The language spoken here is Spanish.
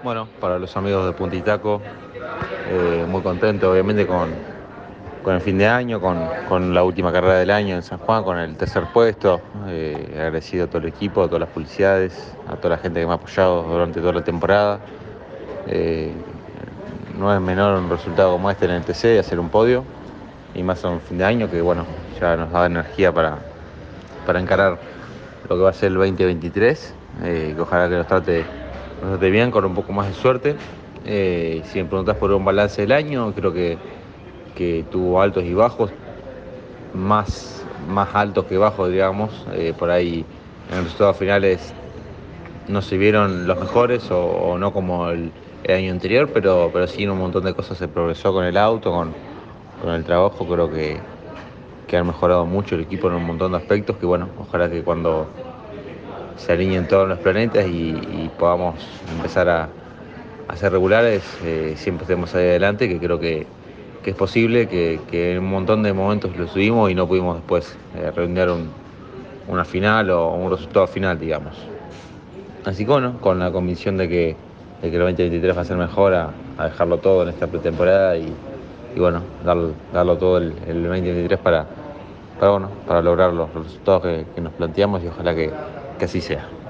Bueno, para los amigos de Puntitaco, eh, muy contento obviamente con, con el fin de año, con, con, la última carrera del año en San Juan, con el tercer puesto. Eh, agradecido a todo el equipo, a todas las publicidades, a toda la gente que me ha apoyado durante toda la temporada. Eh, no es menor un resultado como este en el TC, hacer un podio, y más a un fin de año que bueno, ya nos da energía para, para encarar lo que va a ser el 2023, que ojalá que nos trate nos bien, con un poco más de suerte. Eh, si me preguntas por un balance del año, creo que, que tuvo altos y bajos, más, más altos que bajos, digamos. Eh, por ahí en resultados finales no se vieron los mejores o, no como el, el, año anterior, pero, pero sí en un montón de cosas se progresó con el auto, con, con el trabajo. Creo que, que han mejorado mucho el equipo en un montón de aspectos que, bueno, ojalá que cuando se alineen todos los planetas y, podamos empezar a, a ser regulares, eh, siempre estemos ahí adelante, que creo que, es posible, que, en un montón de momentos lo subimos y no pudimos después eh, un, una final o un resultado final, digamos. Así que bueno, con la convicción de que, el 2023 va a ser mejor, a, dejarlo todo en esta pretemporada y, bueno, dar, darlo todo el, el 2023 para, para, bueno, para lograr los resultados que nos planteamos y ojalá que, que así sea.